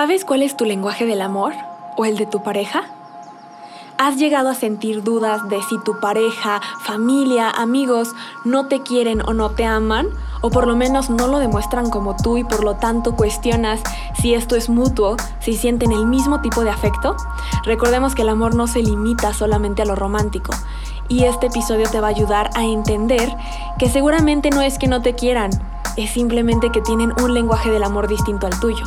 ¿Sabes cuál es tu lenguaje del amor o el de tu pareja? ¿Has llegado a sentir dudas de si tu pareja, familia, amigos no te quieren o no te aman? O por lo menos no lo demuestran como tú y por lo tanto cuestionas si esto es mutuo, si sienten el mismo tipo de afecto? Recordemos que el amor no se limita solamente a lo romántico. Y este episodio te va a ayudar a entender que seguramente no es que no te quieran, es simplemente que tienen un lenguaje del amor distinto al tuyo.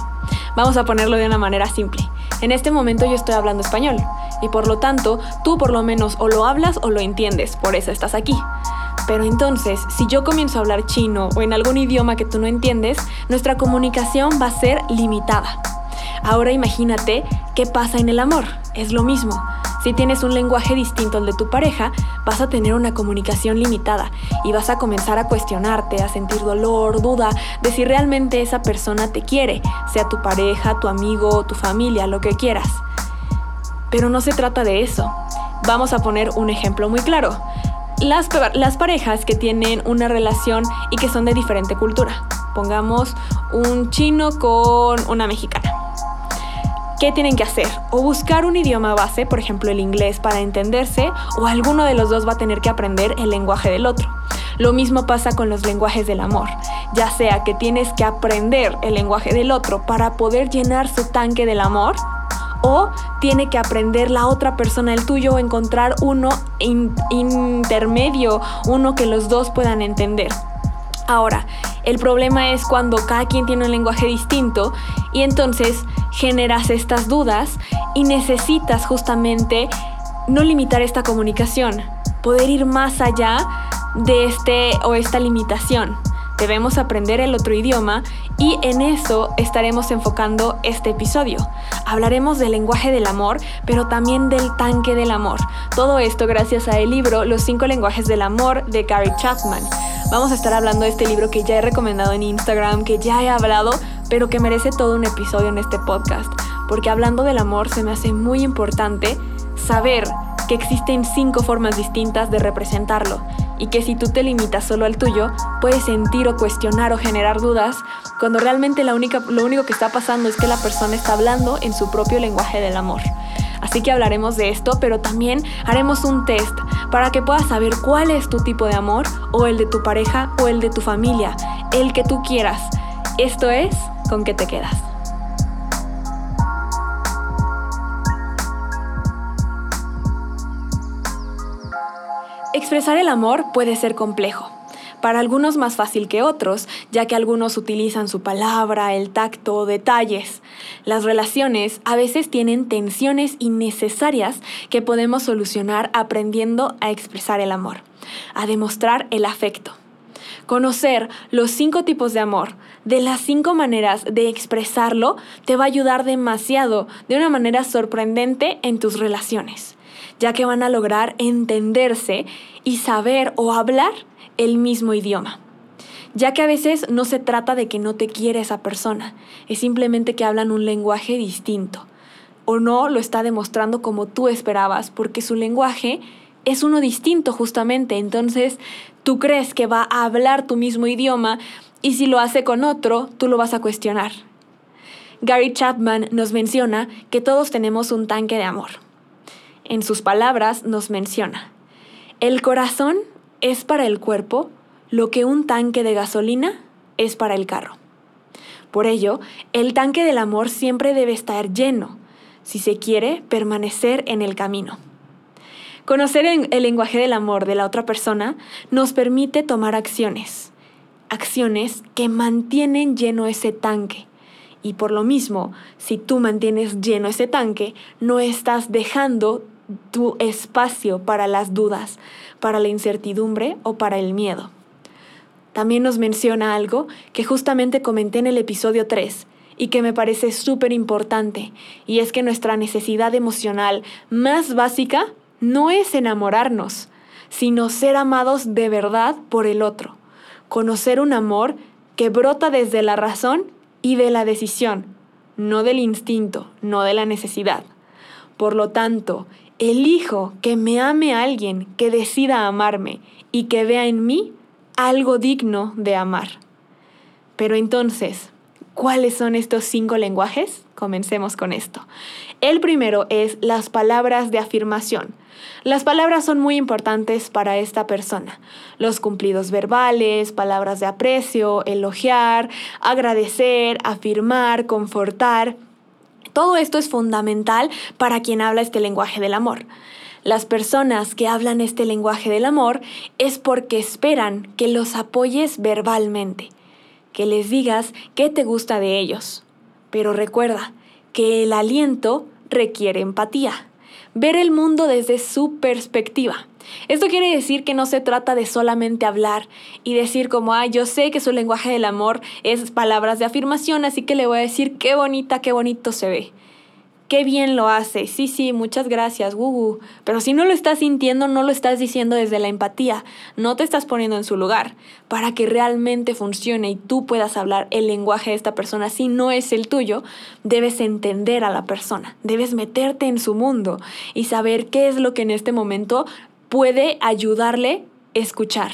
Vamos a ponerlo de una manera simple. En este momento yo estoy hablando español y por lo tanto tú por lo menos o lo hablas o lo entiendes, por eso estás aquí. Pero entonces, si yo comienzo a hablar chino o en algún idioma que tú no entiendes, nuestra comunicación va a ser limitada. Ahora imagínate qué pasa en el amor. Es lo mismo. Si tienes un lenguaje distinto al de tu pareja, vas a tener una comunicación limitada y vas a comenzar a cuestionarte, a sentir dolor, duda de si realmente esa persona te quiere, sea tu pareja, tu amigo, tu familia, lo que quieras. Pero no se trata de eso. Vamos a poner un ejemplo muy claro. Las, las parejas que tienen una relación y que son de diferente cultura. Pongamos un chino con una mexicana. ¿Qué tienen que hacer? O buscar un idioma base, por ejemplo el inglés, para entenderse, o alguno de los dos va a tener que aprender el lenguaje del otro. Lo mismo pasa con los lenguajes del amor, ya sea que tienes que aprender el lenguaje del otro para poder llenar su tanque del amor, o tiene que aprender la otra persona el tuyo o encontrar uno intermedio, uno que los dos puedan entender. Ahora, el problema es cuando cada quien tiene un lenguaje distinto y entonces generas estas dudas y necesitas justamente no limitar esta comunicación, poder ir más allá de este o esta limitación. Debemos aprender el otro idioma y en eso estaremos enfocando este episodio. Hablaremos del lenguaje del amor, pero también del tanque del amor. Todo esto gracias a el libro Los cinco lenguajes del amor de Gary Chapman. Vamos a estar hablando de este libro que ya he recomendado en Instagram, que ya he hablado, pero que merece todo un episodio en este podcast, porque hablando del amor se me hace muy importante saber que existen cinco formas distintas de representarlo y que si tú te limitas solo al tuyo, puedes sentir o cuestionar o generar dudas cuando realmente la única, lo único que está pasando es que la persona está hablando en su propio lenguaje del amor. Así que hablaremos de esto, pero también haremos un test para que puedas saber cuál es tu tipo de amor o el de tu pareja o el de tu familia, el que tú quieras. Esto es con qué te quedas. Expresar el amor puede ser complejo. Para algunos más fácil que otros, ya que algunos utilizan su palabra, el tacto, detalles. Las relaciones a veces tienen tensiones innecesarias que podemos solucionar aprendiendo a expresar el amor, a demostrar el afecto. Conocer los cinco tipos de amor, de las cinco maneras de expresarlo, te va a ayudar demasiado, de una manera sorprendente en tus relaciones, ya que van a lograr entenderse y saber o hablar el mismo idioma. Ya que a veces no se trata de que no te quiere esa persona, es simplemente que hablan un lenguaje distinto. O no lo está demostrando como tú esperabas, porque su lenguaje es uno distinto justamente. Entonces tú crees que va a hablar tu mismo idioma y si lo hace con otro, tú lo vas a cuestionar. Gary Chapman nos menciona que todos tenemos un tanque de amor. En sus palabras nos menciona, el corazón es para el cuerpo lo que un tanque de gasolina es para el carro. Por ello, el tanque del amor siempre debe estar lleno, si se quiere permanecer en el camino. Conocer el lenguaje del amor de la otra persona nos permite tomar acciones, acciones que mantienen lleno ese tanque. Y por lo mismo, si tú mantienes lleno ese tanque, no estás dejando tu espacio para las dudas, para la incertidumbre o para el miedo. También nos menciona algo que justamente comenté en el episodio 3 y que me parece súper importante, y es que nuestra necesidad emocional más básica no es enamorarnos, sino ser amados de verdad por el otro, conocer un amor que brota desde la razón y de la decisión, no del instinto, no de la necesidad. Por lo tanto, elijo que me ame alguien que decida amarme y que vea en mí algo digno de amar. Pero entonces, ¿Cuáles son estos cinco lenguajes? Comencemos con esto. El primero es las palabras de afirmación. Las palabras son muy importantes para esta persona. Los cumplidos verbales, palabras de aprecio, elogiar, agradecer, afirmar, confortar. Todo esto es fundamental para quien habla este lenguaje del amor. Las personas que hablan este lenguaje del amor es porque esperan que los apoyes verbalmente, que les digas qué te gusta de ellos. Pero recuerda que el aliento requiere empatía ver el mundo desde su perspectiva. Esto quiere decir que no se trata de solamente hablar y decir como, ay, yo sé que su lenguaje del amor es palabras de afirmación, así que le voy a decir qué bonita, qué bonito se ve qué bien lo hace, sí, sí, muchas gracias, gugu. Pero si no lo estás sintiendo, no lo estás diciendo desde la empatía, no te estás poniendo en su lugar. Para que realmente funcione y tú puedas hablar el lenguaje de esta persona, si no es el tuyo, debes entender a la persona, debes meterte en su mundo y saber qué es lo que en este momento puede ayudarle a escuchar.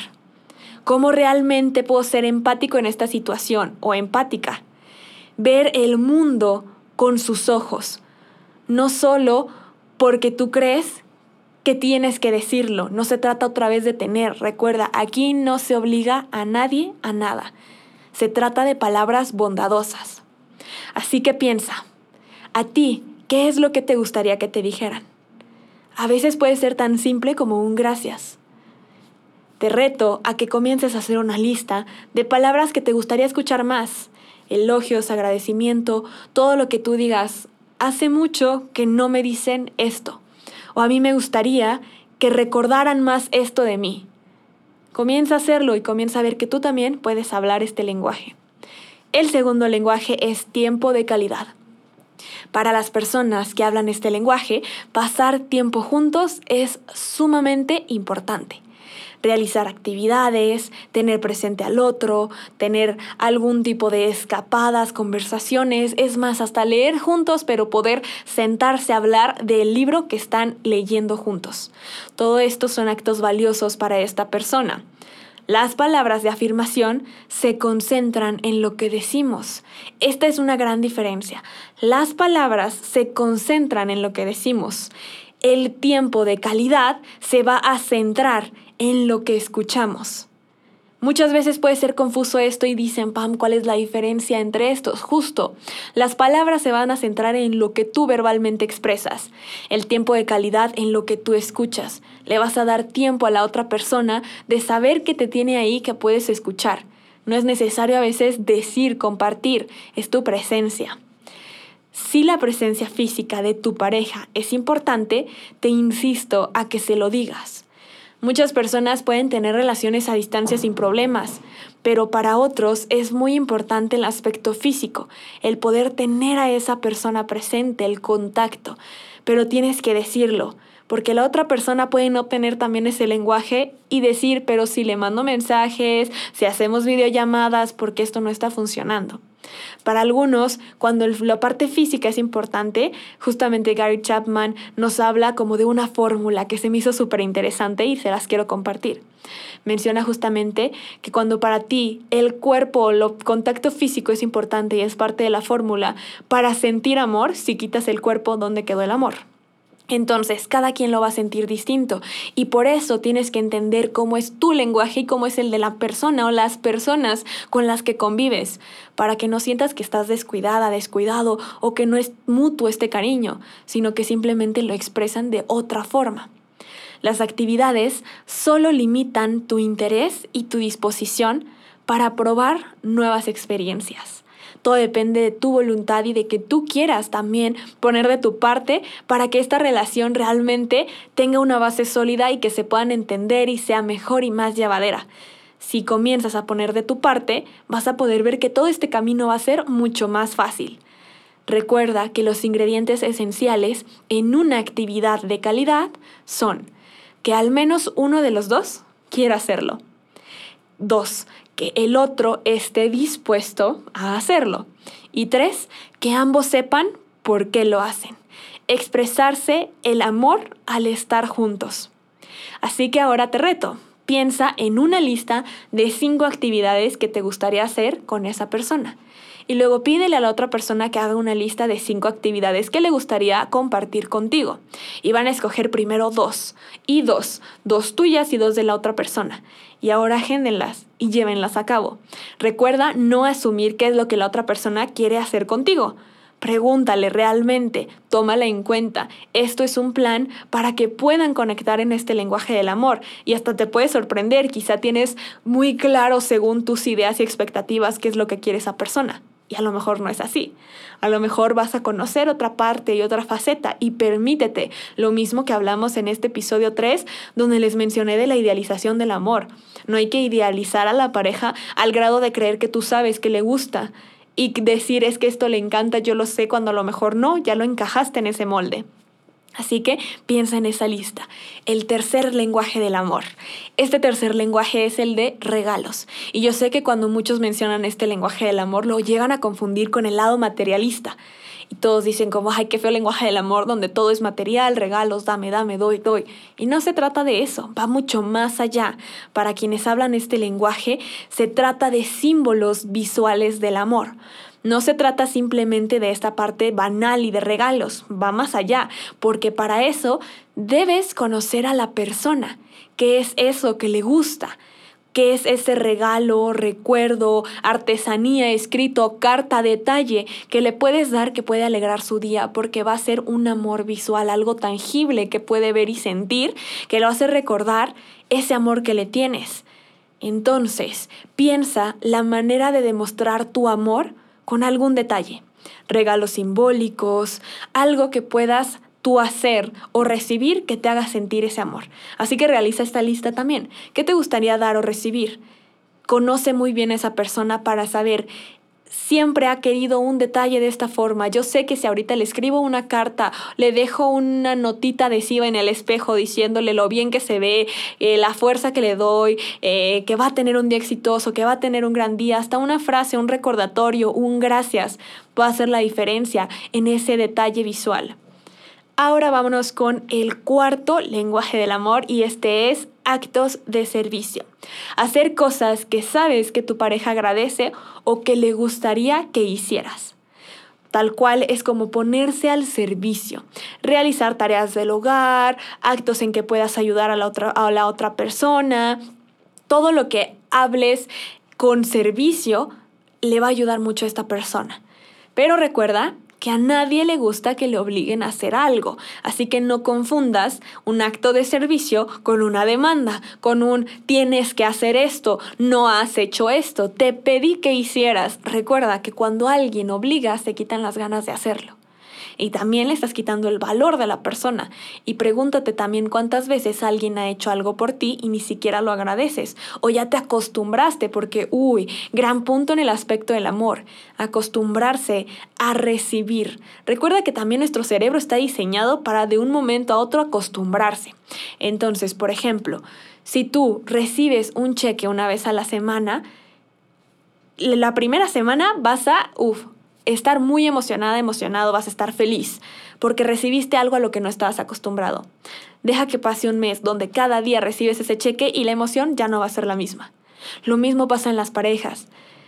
¿Cómo realmente puedo ser empático en esta situación o empática? Ver el mundo con sus ojos no solo porque tú crees que tienes que decirlo, no se trata otra vez de tener, recuerda, aquí no se obliga a nadie a nada, se trata de palabras bondadosas. Así que piensa, a ti, ¿qué es lo que te gustaría que te dijeran? A veces puede ser tan simple como un gracias. Te reto a que comiences a hacer una lista de palabras que te gustaría escuchar más. Elogios, agradecimiento, todo lo que tú digas, hace mucho que no me dicen esto, o a mí me gustaría que recordaran más esto de mí. Comienza a hacerlo y comienza a ver que tú también puedes hablar este lenguaje. El segundo lenguaje es tiempo de calidad. Para las personas que hablan este lenguaje, pasar tiempo juntos es sumamente importante realizar actividades, tener presente al otro, tener algún tipo de escapadas, conversaciones, es más, hasta leer juntos, pero poder sentarse a hablar del libro que están leyendo juntos. Todo esto son actos valiosos para esta persona. Las palabras de afirmación se concentran en lo que decimos. Esta es una gran diferencia. Las palabras se concentran en lo que decimos. El tiempo de calidad se va a centrar en lo que escuchamos. Muchas veces puede ser confuso esto y dicen, Pam, ¿cuál es la diferencia entre estos? Justo, las palabras se van a centrar en lo que tú verbalmente expresas, el tiempo de calidad en lo que tú escuchas. Le vas a dar tiempo a la otra persona de saber que te tiene ahí que puedes escuchar. No es necesario a veces decir, compartir, es tu presencia. Si la presencia física de tu pareja es importante, te insisto a que se lo digas. Muchas personas pueden tener relaciones a distancia sin problemas, pero para otros es muy importante el aspecto físico, el poder tener a esa persona presente, el contacto, pero tienes que decirlo, porque la otra persona puede no tener también ese lenguaje y decir, pero si le mando mensajes, si hacemos videollamadas, porque esto no está funcionando. Para algunos, cuando la parte física es importante, justamente Gary Chapman nos habla como de una fórmula que se me hizo súper interesante y se las quiero compartir. Menciona justamente que cuando para ti el cuerpo o el contacto físico es importante y es parte de la fórmula, para sentir amor, si quitas el cuerpo, ¿dónde quedó el amor? Entonces, cada quien lo va a sentir distinto y por eso tienes que entender cómo es tu lenguaje y cómo es el de la persona o las personas con las que convives, para que no sientas que estás descuidada, descuidado o que no es mutuo este cariño, sino que simplemente lo expresan de otra forma. Las actividades solo limitan tu interés y tu disposición para probar nuevas experiencias. Todo depende de tu voluntad y de que tú quieras también poner de tu parte para que esta relación realmente tenga una base sólida y que se puedan entender y sea mejor y más llevadera. Si comienzas a poner de tu parte, vas a poder ver que todo este camino va a ser mucho más fácil. Recuerda que los ingredientes esenciales en una actividad de calidad son que al menos uno de los dos quiera hacerlo. Dos, que el otro esté dispuesto a hacerlo. Y tres, que ambos sepan por qué lo hacen. Expresarse el amor al estar juntos. Así que ahora te reto. Piensa en una lista de cinco actividades que te gustaría hacer con esa persona. y luego pídele a la otra persona que haga una lista de cinco actividades que le gustaría compartir contigo. Y van a escoger primero dos y dos, dos tuyas y dos de la otra persona. Y ahora agéndenlas y llévenlas a cabo. Recuerda no asumir qué es lo que la otra persona quiere hacer contigo. Pregúntale realmente, tómala en cuenta. Esto es un plan para que puedan conectar en este lenguaje del amor y hasta te puede sorprender, quizá tienes muy claro según tus ideas y expectativas qué es lo que quiere esa persona. Y a lo mejor no es así. A lo mejor vas a conocer otra parte y otra faceta y permítete lo mismo que hablamos en este episodio 3 donde les mencioné de la idealización del amor. No hay que idealizar a la pareja al grado de creer que tú sabes que le gusta y decir es que esto le encanta, yo lo sé, cuando a lo mejor no, ya lo encajaste en ese molde. Así que piensa en esa lista. El tercer lenguaje del amor. Este tercer lenguaje es el de regalos. Y yo sé que cuando muchos mencionan este lenguaje del amor lo llegan a confundir con el lado materialista y todos dicen como, ay, qué feo lenguaje del amor, donde todo es material, regalos, dame, dame, doy, doy. Y no se trata de eso, va mucho más allá. Para quienes hablan este lenguaje, se trata de símbolos visuales del amor. No se trata simplemente de esta parte banal y de regalos, va más allá, porque para eso debes conocer a la persona, qué es eso que le gusta, qué es ese regalo, recuerdo, artesanía, escrito, carta, detalle que le puedes dar que puede alegrar su día porque va a ser un amor visual, algo tangible que puede ver y sentir, que lo hace recordar ese amor que le tienes. Entonces, piensa la manera de demostrar tu amor con algún detalle, regalos simbólicos, algo que puedas tu hacer o recibir que te haga sentir ese amor. Así que realiza esta lista también. ¿Qué te gustaría dar o recibir? Conoce muy bien a esa persona para saber siempre ha querido un detalle de esta forma. Yo sé que si ahorita le escribo una carta, le dejo una notita adhesiva en el espejo diciéndole lo bien que se ve, eh, la fuerza que le doy, eh, que va a tener un día exitoso, que va a tener un gran día, hasta una frase, un recordatorio, un gracias, va a hacer la diferencia en ese detalle visual. Ahora vámonos con el cuarto lenguaje del amor y este es actos de servicio. Hacer cosas que sabes que tu pareja agradece o que le gustaría que hicieras. Tal cual es como ponerse al servicio, realizar tareas del hogar, actos en que puedas ayudar a la otra, a la otra persona, todo lo que hables con servicio le va a ayudar mucho a esta persona. Pero recuerda que a nadie le gusta que le obliguen a hacer algo. Así que no confundas un acto de servicio con una demanda, con un tienes que hacer esto, no has hecho esto, te pedí que hicieras. Recuerda que cuando alguien obliga se quitan las ganas de hacerlo y también le estás quitando el valor de la persona. Y pregúntate también cuántas veces alguien ha hecho algo por ti y ni siquiera lo agradeces o ya te acostumbraste porque, uy, gran punto en el aspecto del amor, acostumbrarse a recibir. Recuerda que también nuestro cerebro está diseñado para de un momento a otro acostumbrarse. Entonces, por ejemplo, si tú recibes un cheque una vez a la semana, la primera semana vas a, uff, estar muy emocionada, emocionado, vas a estar feliz, porque recibiste algo a lo que no estabas acostumbrado. Deja que pase un mes donde cada día recibes ese cheque y la emoción ya no va a ser la misma. Lo mismo pasa en las parejas.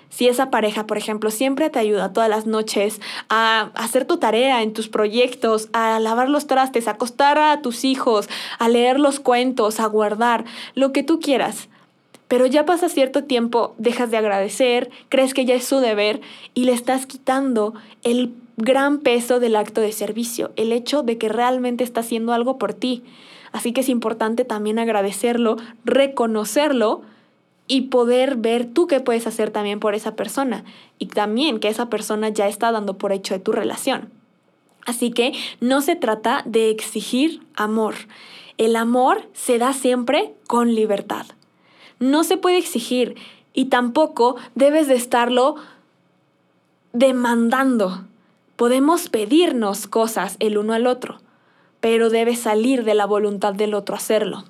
Si esa pareja, por ejemplo, siempre te ayuda todas las noches a hacer tu tarea en tus proyectos, a lavar los trastes, a acostar a tus hijos, a leer los cuentos, a guardar, lo que tú quieras, pero ya pasa cierto tiempo, dejas de agradecer, crees que ya es su deber y le estás quitando el gran peso del acto de servicio, el hecho de que realmente está haciendo algo por ti. Así que es importante también agradecerlo, reconocerlo y poder ver tú qué puedes hacer también por esa persona y también que esa persona ya está dando por hecho de tu relación. Así que no se trata de exigir amor. El amor se da siempre con libertad no se puede exigir y tampoco debes de estarlo demandando. Podemos pedirnos cosas el uno al otro, pero debe salir de la voluntad del otro hacerlo.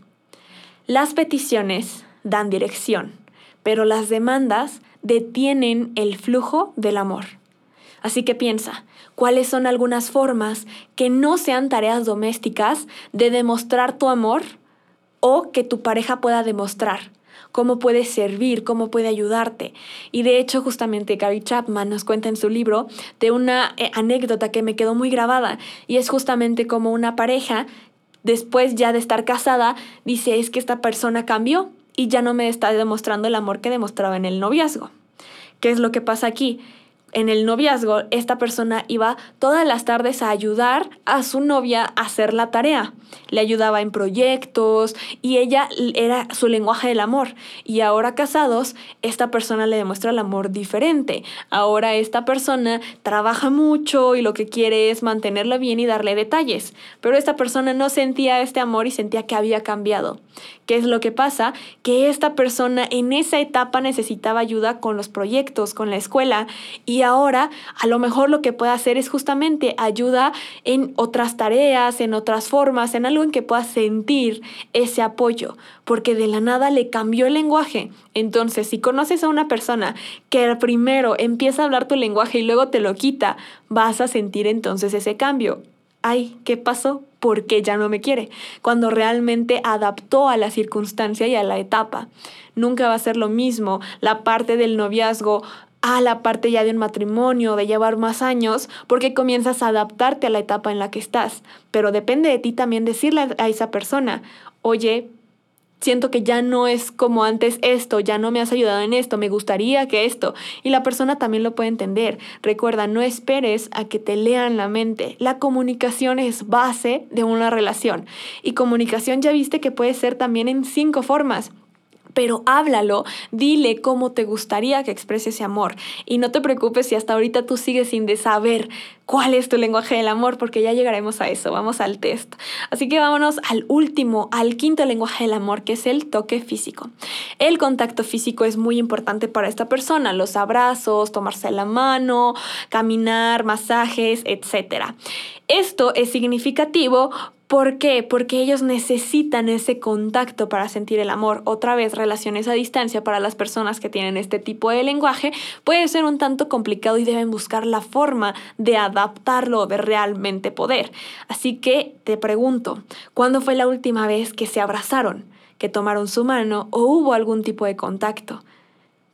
Las peticiones dan dirección, pero las demandas detienen el flujo del amor. Así que piensa, ¿cuáles son algunas formas que no sean tareas domésticas de demostrar tu amor o que tu pareja pueda demostrar? Cómo puede servir, cómo puede ayudarte. Y de hecho, justamente Gary Chapman nos cuenta en su libro de una eh, anécdota que me quedó muy grabada y es justamente como una pareja después ya de estar casada dice es que esta persona cambió y ya no me está demostrando el amor que demostraba en el noviazgo. ¿Qué es lo que pasa aquí? En el noviazgo, esta persona iba todas las tardes a ayudar a su novia a hacer la tarea. Le ayudaba en proyectos y ella era su lenguaje del amor. Y ahora casados, esta persona le demuestra el amor diferente. Ahora esta persona trabaja mucho y lo que quiere es mantenerlo bien y darle detalles. Pero esta persona no sentía este amor y sentía que había cambiado. ¿Qué es lo que pasa? Que esta persona en esa etapa necesitaba ayuda con los proyectos, con la escuela y y ahora a lo mejor lo que puede hacer es justamente ayuda en otras tareas, en otras formas, en algo en que pueda sentir ese apoyo, porque de la nada le cambió el lenguaje. Entonces, si conoces a una persona que primero empieza a hablar tu lenguaje y luego te lo quita, vas a sentir entonces ese cambio. Ay, ¿qué pasó? porque ya no me quiere, cuando realmente adaptó a la circunstancia y a la etapa. Nunca va a ser lo mismo la parte del noviazgo a la parte ya de un matrimonio, de llevar más años, porque comienzas a adaptarte a la etapa en la que estás. Pero depende de ti también decirle a esa persona, oye, siento que ya no es como antes esto, ya no me has ayudado en esto, me gustaría que esto. Y la persona también lo puede entender. Recuerda, no esperes a que te lean la mente. La comunicación es base de una relación. Y comunicación ya viste que puede ser también en cinco formas pero háblalo, dile cómo te gustaría que exprese ese amor. Y no te preocupes si hasta ahorita tú sigues sin saber cuál es tu lenguaje del amor, porque ya llegaremos a eso, vamos al test. Así que vámonos al último, al quinto lenguaje del amor, que es el toque físico. El contacto físico es muy importante para esta persona, los abrazos, tomarse la mano, caminar, masajes, etc. Esto es significativo ¿Por qué? Porque ellos necesitan ese contacto para sentir el amor. Otra vez, relaciones a distancia para las personas que tienen este tipo de lenguaje puede ser un tanto complicado y deben buscar la forma de adaptarlo, de realmente poder. Así que te pregunto, ¿cuándo fue la última vez que se abrazaron, que tomaron su mano o hubo algún tipo de contacto?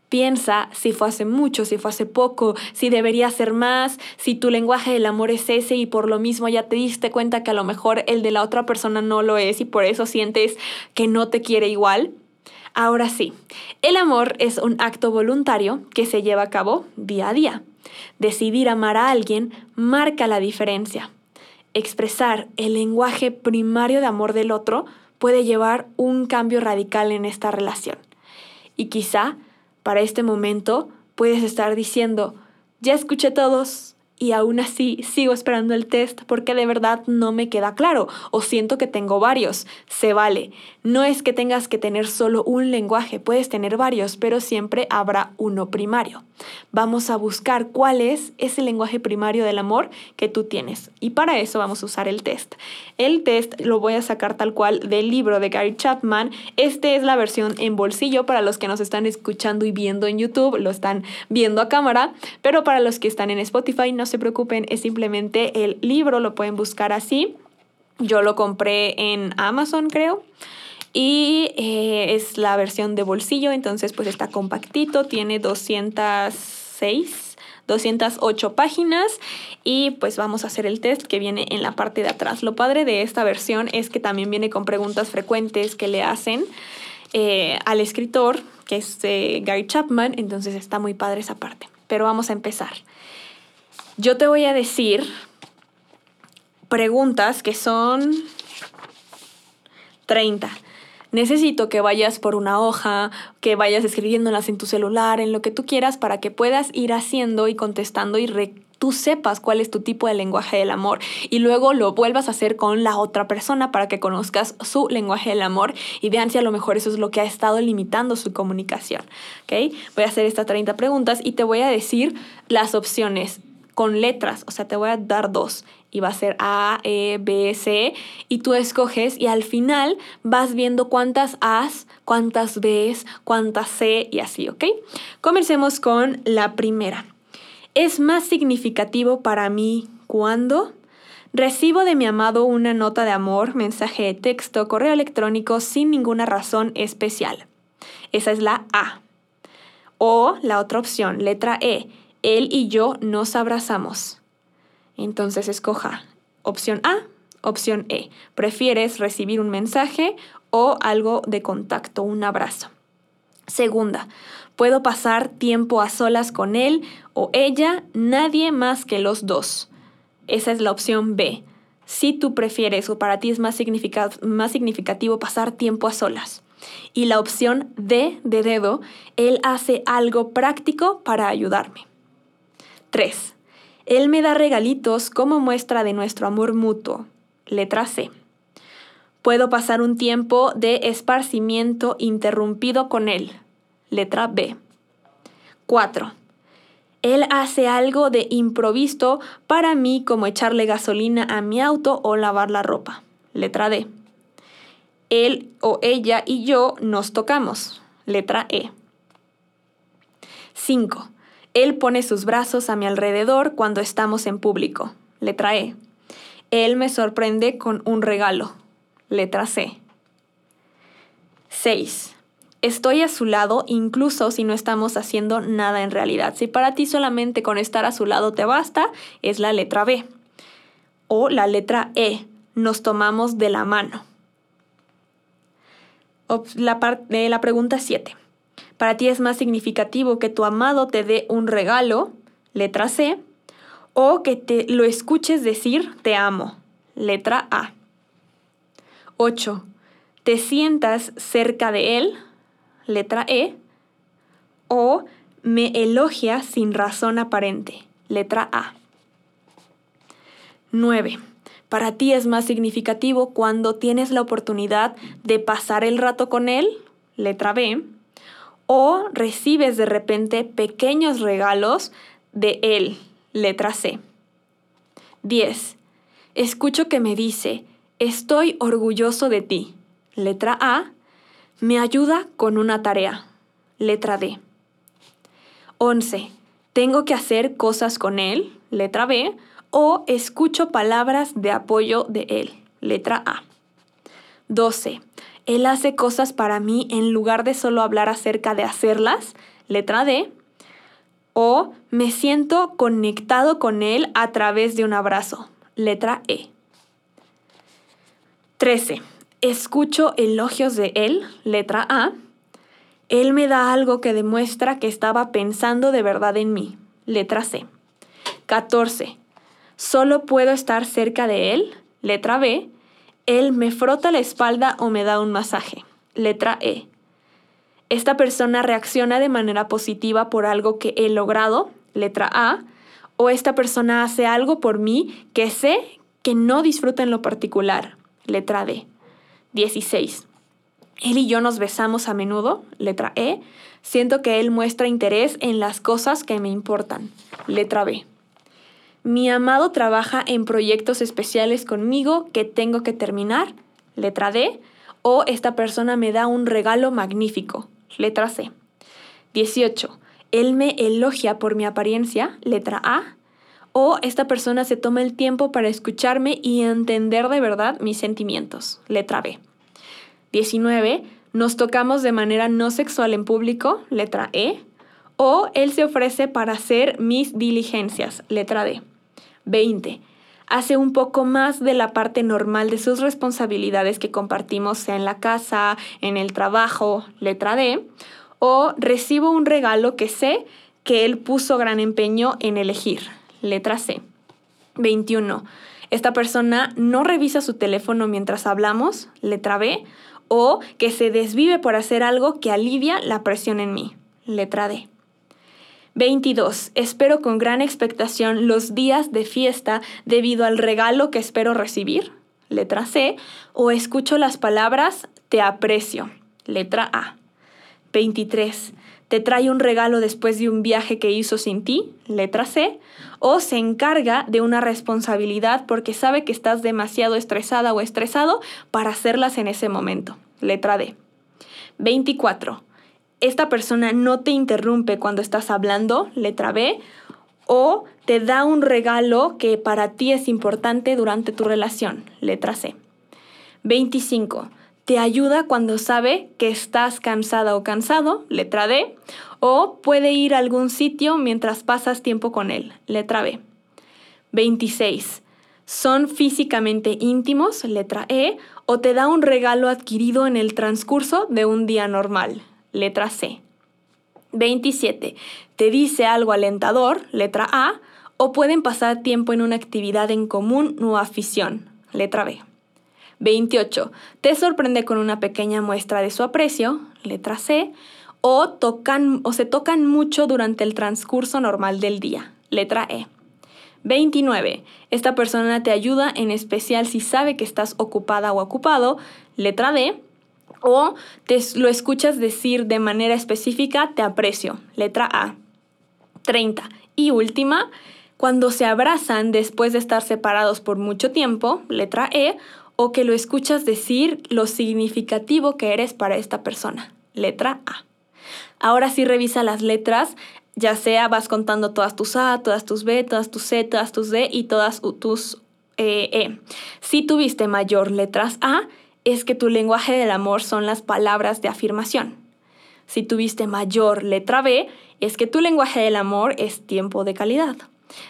Piensa si fue hace mucho, si fue hace poco, si debería ser más, si tu lenguaje del amor es ese y por lo mismo ya te diste cuenta que a lo mejor el de la otra persona no lo es y por eso sientes que no te quiere igual. Ahora sí, el amor es un acto voluntario que se lleva a cabo día a día. Decidir amar a alguien marca la diferencia. Expresar el lenguaje primario de amor del otro puede llevar un cambio radical en esta relación. Y quizá para este momento puedes estar diciendo, ya escuché todos, y aún así sigo esperando el test porque de verdad no me queda claro o siento que tengo varios. Se vale. No es que tengas que tener solo un lenguaje, puedes tener varios, pero siempre habrá uno primario. Vamos a buscar cuál es ese lenguaje primario del amor que tú tienes y para eso vamos a usar el test. El test lo voy a sacar tal cual del libro de Gary Chapman. Este es la versión en bolsillo para los que nos están escuchando y viendo en YouTube, lo están viendo a cámara, pero para los que están en Spotify no se preocupen, es simplemente el libro, lo pueden buscar así. Yo lo compré en Amazon, creo. Y eh, es la versión de bolsillo, entonces pues está compactito, tiene 206, 208 páginas y pues vamos a hacer el test que viene en la parte de atrás. Lo padre de esta versión es que también viene con preguntas frecuentes que le hacen eh, al escritor, que es eh, Gary Chapman, entonces está muy padre esa parte. Pero vamos a empezar. Yo te voy a decir preguntas que son 30. Necesito que vayas por una hoja, que vayas escribiéndolas en tu celular, en lo que tú quieras, para que puedas ir haciendo y contestando y tú sepas cuál es tu tipo de lenguaje del amor y luego lo vuelvas a hacer con la otra persona para que conozcas su lenguaje del amor y vean si a lo mejor eso es lo que ha estado limitando su comunicación. ¿okay? Voy a hacer estas 30 preguntas y te voy a decir las opciones con letras, o sea, te voy a dar dos y va a ser A, E, B, C y tú escoges y al final vas viendo cuántas A's, cuántas B's, cuántas C y así, ¿ok? Comencemos con la primera. ¿Es más significativo para mí cuando recibo de mi amado una nota de amor, mensaje de texto, correo electrónico sin ninguna razón especial? Esa es la A. O la otra opción, letra E, él y yo nos abrazamos. Entonces escoja opción A, opción E. ¿Prefieres recibir un mensaje o algo de contacto, un abrazo? Segunda, puedo pasar tiempo a solas con él o ella, nadie más que los dos. Esa es la opción B. Si tú prefieres o para ti es más, significativo pasar tiempo a solas. Y la opción D de dedo, él hace algo práctico para ayudarme. 3. Él me da regalitos como muestra de nuestro amor mutuo. Letra C. Puedo pasar un tiempo de esparcimiento interrumpido con él. Letra B. 4. Él hace algo de improviso para mí como echarle gasolina a mi auto o lavar la ropa. Letra D. Él o ella y yo nos tocamos. Letra E. 5. Él pone sus brazos a mi alrededor cuando estamos en público. Letra E. Él me sorprende con un regalo. Letra C. 6 estoy a su lado incluso si no estamos haciendo nada en realidad. Si para ti solamente con estar a su lado te basta, es la letra B. O la letra E, nos tomamos de la mano. La, eh, la pregunta 7. Para ti es más significativo que tu amado te dé un regalo, letra C, o que te lo escuches decir te amo, letra A. 8. Te sientas cerca de él, letra E, o me elogia sin razón aparente, letra A. 9. Para ti es más significativo cuando tienes la oportunidad de pasar el rato con él, letra B, o recibes de repente pequeños regalos de él, letra C. 10. Escucho que me dice, estoy orgulloso de ti, letra A, me ayuda con una tarea. Letra D. 11. Tengo que hacer cosas con él. Letra B. O escucho palabras de apoyo de él. Letra A. 12. Él hace cosas para mí en lugar de solo hablar acerca de hacerlas. Letra D. O me siento conectado con él a través de un abrazo. Letra E. 13 escucho elogios de él, letra A, él me da algo que demuestra que estaba pensando de verdad en mí, letra C. 14. Solo puedo estar cerca de él, letra B. Él me frota la espalda o me da un masaje, letra E. Esta persona reacciona de manera positiva por algo que he logrado, letra A. O esta persona hace algo por mí que sé que no disfruta en lo particular, letra D. 16. Él y yo nos besamos a menudo, letra E. Siento que él muestra interés en las cosas que me importan, letra B. Mi amado trabaja en proyectos especiales conmigo que tengo que terminar, letra D. O esta persona me da un regalo magnífico, letra C. 18. Él me elogia por mi apariencia, letra A. O esta persona se toma el tiempo para escucharme y entender de verdad mis sentimientos. Letra B. 19. Nos tocamos de manera no sexual en público. Letra E. O él se ofrece para hacer mis diligencias. Letra D. 20. Hace un poco más de la parte normal de sus responsabilidades que compartimos, sea en la casa, en el trabajo. Letra D. O recibo un regalo que sé que él puso gran empeño en elegir letra C. 21. Esta persona no revisa su teléfono mientras hablamos, letra B, o que se desvive por hacer algo que alivia la presión en mí, letra D. 22. Espero con gran expectación los días de fiesta debido al regalo que espero recibir, letra C, o escucho las palabras te aprecio, letra A. 23 te trae un regalo después de un viaje que hizo sin ti, letra C, o se encarga de una responsabilidad porque sabe que estás demasiado estresada o estresado para hacerlas en ese momento, letra D. 24. Esta persona no te interrumpe cuando estás hablando, letra B, o te da un regalo que para ti es importante durante tu relación, letra C. 25 te ayuda cuando sabe que estás cansada o cansado, letra D, o puede ir a algún sitio mientras pasas tiempo con él, letra B. 26. Son físicamente íntimos, letra E, o te da un regalo adquirido en el transcurso de un día normal, letra C. 27. Te dice algo alentador, letra A, o pueden pasar tiempo en una actividad en común o afición, letra B. 28. Te sorprende con una pequeña muestra de su aprecio, letra C, o, tocan, o se tocan mucho durante el transcurso normal del día, letra E. 29. Esta persona te ayuda en especial si sabe que estás ocupada o ocupado, letra D. O te lo escuchas decir de manera específica, te aprecio, letra A. 30. Y última, cuando se abrazan después de estar separados por mucho tiempo, letra E, o que lo escuchas decir lo significativo que eres para esta persona, letra A. Ahora sí revisa las letras, ya sea vas contando todas tus A, todas tus B, todas tus C, todas tus D y todas tus eh, E. Si tuviste mayor letras A, es que tu lenguaje del amor son las palabras de afirmación. Si tuviste mayor letra B, es que tu lenguaje del amor es tiempo de calidad.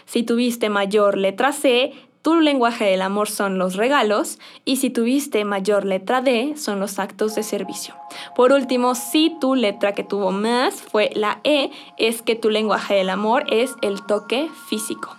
Si tuviste mayor letra C, tu lenguaje del amor son los regalos y si tuviste mayor letra D son los actos de servicio. Por último, si tu letra que tuvo más fue la E, es que tu lenguaje del amor es el toque físico.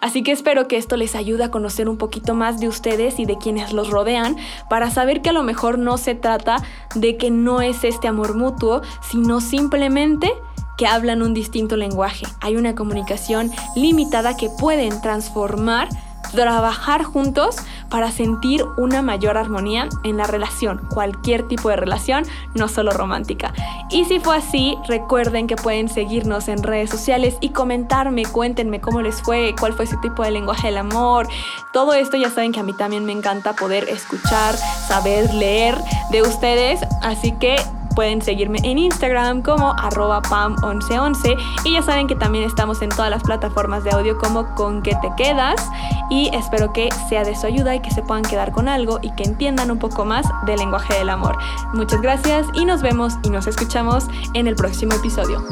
Así que espero que esto les ayude a conocer un poquito más de ustedes y de quienes los rodean para saber que a lo mejor no se trata de que no es este amor mutuo, sino simplemente que hablan un distinto lenguaje. Hay una comunicación limitada que pueden transformar trabajar juntos para sentir una mayor armonía en la relación, cualquier tipo de relación, no solo romántica. Y si fue así, recuerden que pueden seguirnos en redes sociales y comentarme, cuéntenme cómo les fue, cuál fue su tipo de lenguaje del amor. Todo esto ya saben que a mí también me encanta poder escuchar, saber, leer de ustedes, así que pueden seguirme en Instagram como arroba pam1111 y ya saben que también estamos en todas las plataformas de audio como con que te quedas y espero que sea de su ayuda y que se puedan quedar con algo y que entiendan un poco más del lenguaje del amor. Muchas gracias y nos vemos y nos escuchamos en el próximo episodio.